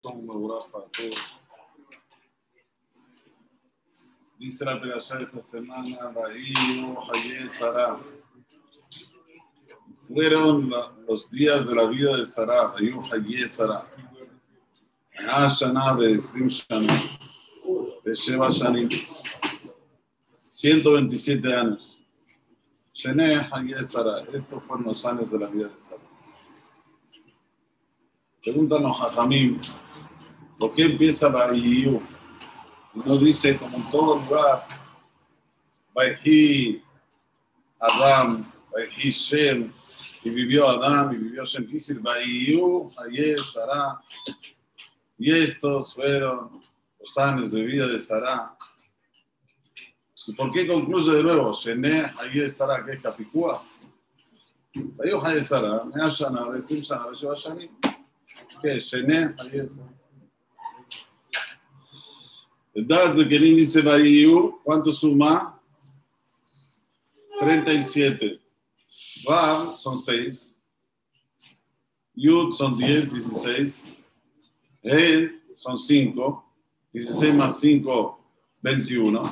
Todos. Dice la Perashá esta semana, Sarah. Fueron los días de la vida de Sarah, Bahío, Hayé, Sarah. Ashana, Beesrim Shana, Besheva Shanim. 127 años. Shené, Hayé, Sarah. Estos fueron los años de la vida de Sarah. Pregúntanos a Jamim, ¿por qué empieza Bahío? Y no dice como en todo lugar, Bahí, Adam, Bahí Shem, y vivió Adam, y vivió Shem, dice Bahíu, Hayé, Sarah. Y estos fueron los años de vida de Sarah. ¿Y por qué concluye de nuevo? Shené, Hayé, Sarah, que es Capicúa. Bahíu, Hayé, Sarah, Mea Shana, Vestim Shana, Veshiva Shani. ¿Qué es? Shené, Hayé, Sarah. Edad de Kelim dice Bahiyu, ¿cuánto suma? 37. Vav son 6. Yud son 10, 16. Ed son 5. 16 más 5, 21.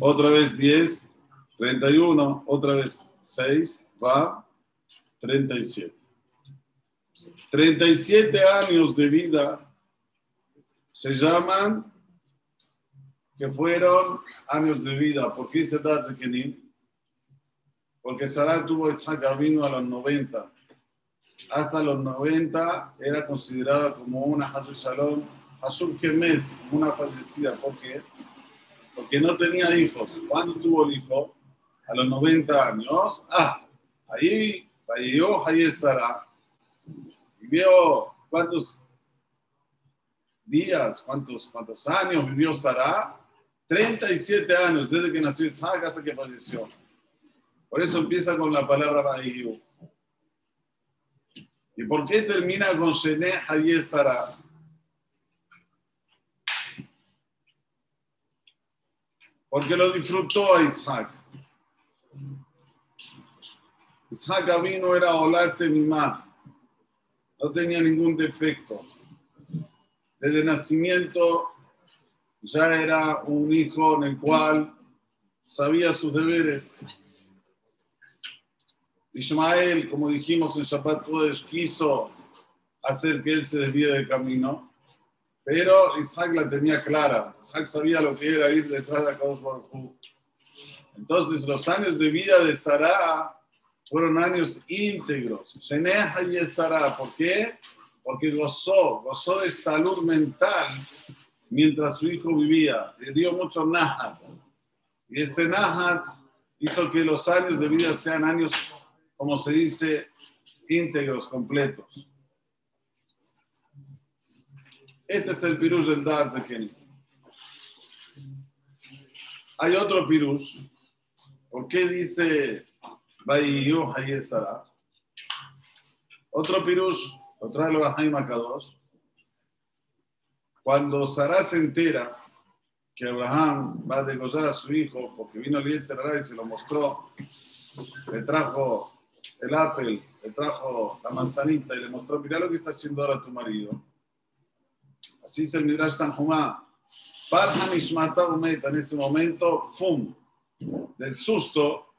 Otra vez 10, 31. Otra vez 6, Vav, 37. 37 años de vida se llaman que fueron años de vida. ¿Por qué se da de Kenim? Porque Sarah tuvo Isaac vino a los 90. Hasta los 90 era considerada como una Hazul Shalom, Kemet, una fallecida. ¿Por qué? Porque no tenía hijos. ¿Cuándo tuvo el hijo? A los 90 años. Ah, ahí, ahí yo, ahí Sarah. Vivió, ¿cuántos días, cuántos, cuántos años vivió Sarah? 37 años, desde que nació Isaac hasta que falleció. Por eso empieza con la palabra Bahiyu. ¿Y por qué termina con Shené Hayé Sarah? Porque lo disfrutó a Isaac. Isaac vino era Olate Mimá. No tenía ningún defecto desde nacimiento ya era un hijo en el cual sabía sus deberes. Ismael, como dijimos en Shabbat Kodesh, quiso hacer que él se desvíe del camino, pero Isaac la tenía clara. Isaac sabía lo que era ir detrás de Akadosh Baruj. Entonces, los años de vida de Sarah fueron años íntegros. Sheneha y ¿por qué? porque gozó, gozó de salud mental mientras su hijo vivía. Le dio mucho nahat. Y este nahat hizo que los años de vida sean años, como se dice, íntegros, completos. Este es el pirush del Dad de Kenny. Hay otro pirush. ¿Por qué dice? Otro pirush lo trae el Jaime Akadosh. Cuando Sarah se entera que Abraham va a degollar a su hijo porque vino el Yetzirah y se lo mostró, le trajo el apple, le trajo la manzanita y le mostró, mira lo que está haciendo ahora tu marido. Así es el Midrash Tanjumá. Parhan Ishmata en ese momento, ¡fum! Del susto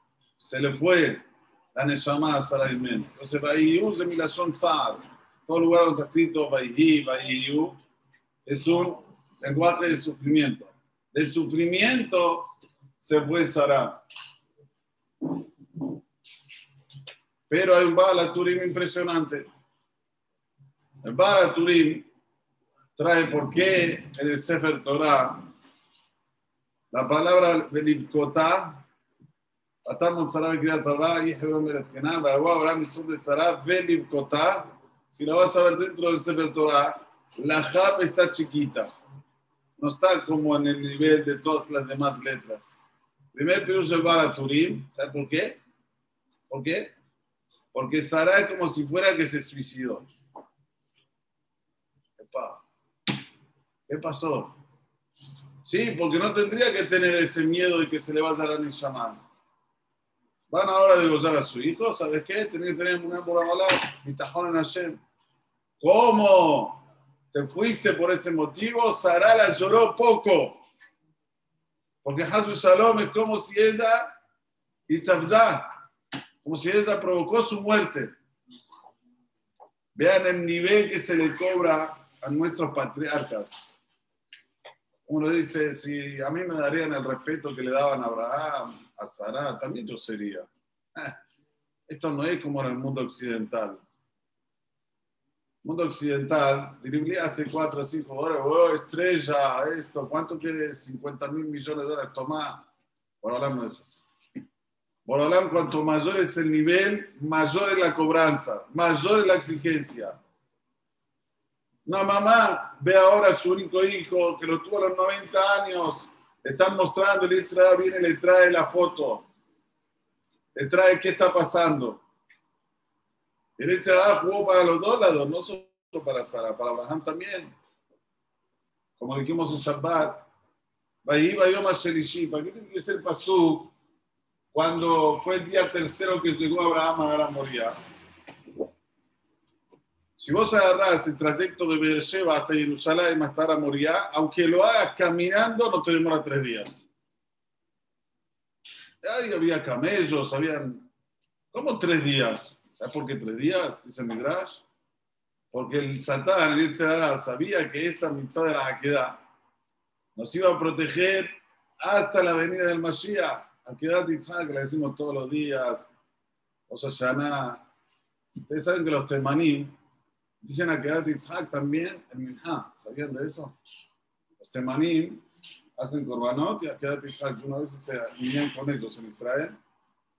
se le fue la Neshama a Sarah Imen. Entonces, Bayiú de Milashon Tzar todo lugar donde está escrito Baihi, Baihiyu, es un lenguaje de sufrimiento. Del sufrimiento se fue Sarah. Pero hay un Bala Turim impresionante. El Bala Turim trae por qué en el Sefer Torah la palabra Belibkotá De si la vas a ver dentro del Sefer Torah, la Jab está chiquita. No está como en el nivel de todas las demás letras. Primer pirush el Baraturim. ¿Sabe por qué? ¿Por qué? Porque Sara es como si fuera que se suicidó. Epa. ¿Qué pasó? Sí, porque no tendría que tener ese miedo y que se le vaya a dar Nishaman. Van ahora a degollar a su hijo, ¿sabes qué? Tienen que tener una por y tajón en Hashem. ¿Cómo te fuiste por este motivo? Sara la lloró poco. Porque Hazu Shalom es como si ella, y Tabda, como si ella provocó su muerte. Vean el nivel que se le cobra a nuestros patriarcas. Uno dice, si a mí me darían el respeto que le daban a Abraham, a Sara, también sería. Esto no es como en el mundo occidental. Mundo occidental, hace 4 o 5 horas, oh, estrella, esto, ¿cuánto quieres? 50 mil millones de dólares, toma. Por hablar no es así. Hablar, cuanto mayor es el nivel, mayor es la cobranza, mayor es la exigencia. Una mamá ve ahora a su único hijo que lo tuvo a los 90 años, están mostrando, el Israel viene le trae la foto, le trae qué está pasando. El Israel jugó para los dos lados, no solo para Sara, para Abraham también. Como dijimos en Shabbat, ¿para qué tiene que ser Pasú cuando fue el día tercero que llegó Abraham a Moria? Si vos agarrás el trayecto de Beersheba hasta Jerusalén hasta Moria, aunque lo hagas caminando, no te demora tres días. Ahí había camellos, habían... ¿Cómo tres días? ¿Sabes por qué tres días? Dice Midrash. Porque el Satán, el sabía que esta mitzvah de la Hakedah nos iba a proteger hasta la venida del Mashiach. Hakedah Titzhak, que la decimos todos los días. Osashana. Ustedes saben que los temanim, Dicen a Kedat Yitzhak también en Minha. ¿Sabían de eso? Los temanim hacen korbanot y a Kedat Yitzhak una vez se vinieron con ellos en Israel.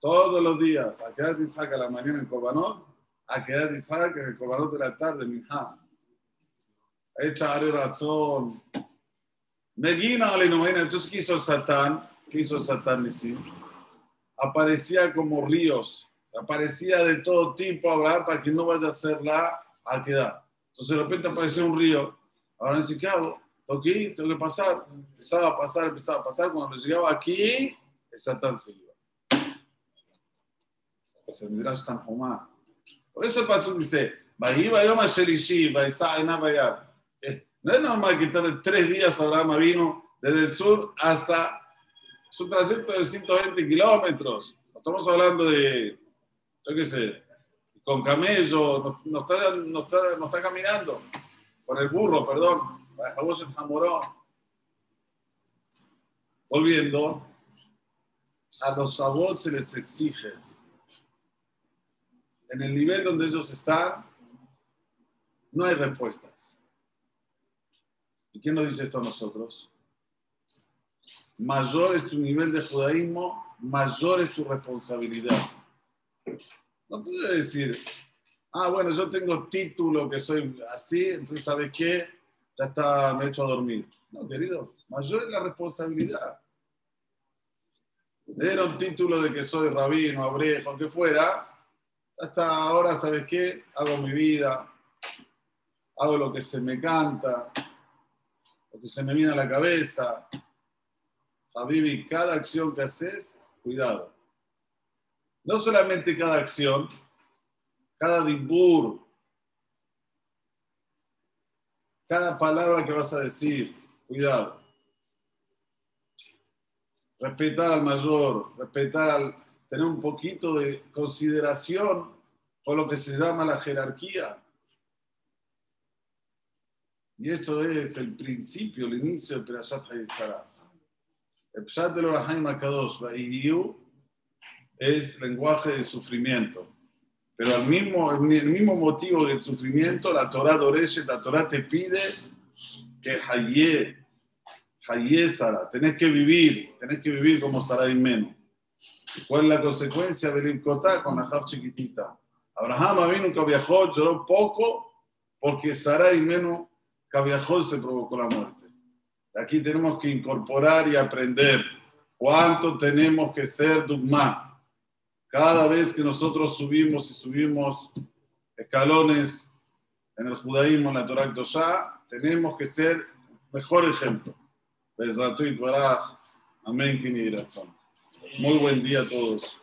Todos los días, a Kedat Yitzhak a la mañana en korbanot, a Kedat Yitzhak en el korbanot de la tarde en Minha. Echa Razón. Megina Alenovena. Entonces, ¿qué hizo Satán? ¿Qué hizo Satán? Aparecía como ríos. Aparecía de todo tipo Abraham para que no vaya a ser la a quedar. Entonces de repente apareció un río. Ahora dice, ¿qué hago? Tengo que ir, tengo que pasar. Empezaba a pasar, empezaba a pasar. Cuando llegaba aquí, el Satán se iba. Se me tan humano. Por eso el paso dice, eh, no es normal que tarde tres días Abraham vino desde el sur hasta su trayecto de 120 kilómetros. Estamos hablando de, yo qué sé, con camello, no, está, no, está, no está caminando, con el burro, perdón, la se enamoró. Volviendo, a los sabots se les exige, en el nivel donde ellos están, no hay respuestas. ¿Y quién nos dice esto a nosotros? Mayor es tu nivel de judaísmo, mayor es tu responsabilidad. No puede decir, ah, bueno, yo tengo título que soy así, entonces, ¿sabe qué? Ya está, me he hecho a dormir. No, querido, mayor es la responsabilidad. Era un título de que soy rabino, abrejo, que fuera. Hasta ahora, ¿sabes qué? Hago mi vida, hago lo que se me canta, lo que se me viene a la cabeza. Habibi, cada acción que haces, cuidado no solamente cada acción, cada dimbur, cada palabra que vas a decir, cuidado. Respetar al mayor, respetar al, tener un poquito de consideración por lo que se llama la jerarquía. Y esto es el principio, el inicio del Perashat Hayesara. El Pshat del Akadosh, es lenguaje de sufrimiento. Pero al mismo, el mismo motivo del sufrimiento, la Torah Doreshet, la Torah te pide que Hayé, Hayé Sara, tenés que vivir, tenés que vivir como Sara y menos. ¿Cuál es la consecuencia? Belim Kotá con la Jav chiquitita. Abraham vino nunca viajó, lloró poco porque Sara y menos viajó se provocó la muerte. Aquí tenemos que incorporar y aprender cuánto tenemos que ser Dugma cada vez que nosotros subimos y subimos escalones en el judaísmo, en la Torah tenemos que ser mejor ejemplo. Muy buen día a todos.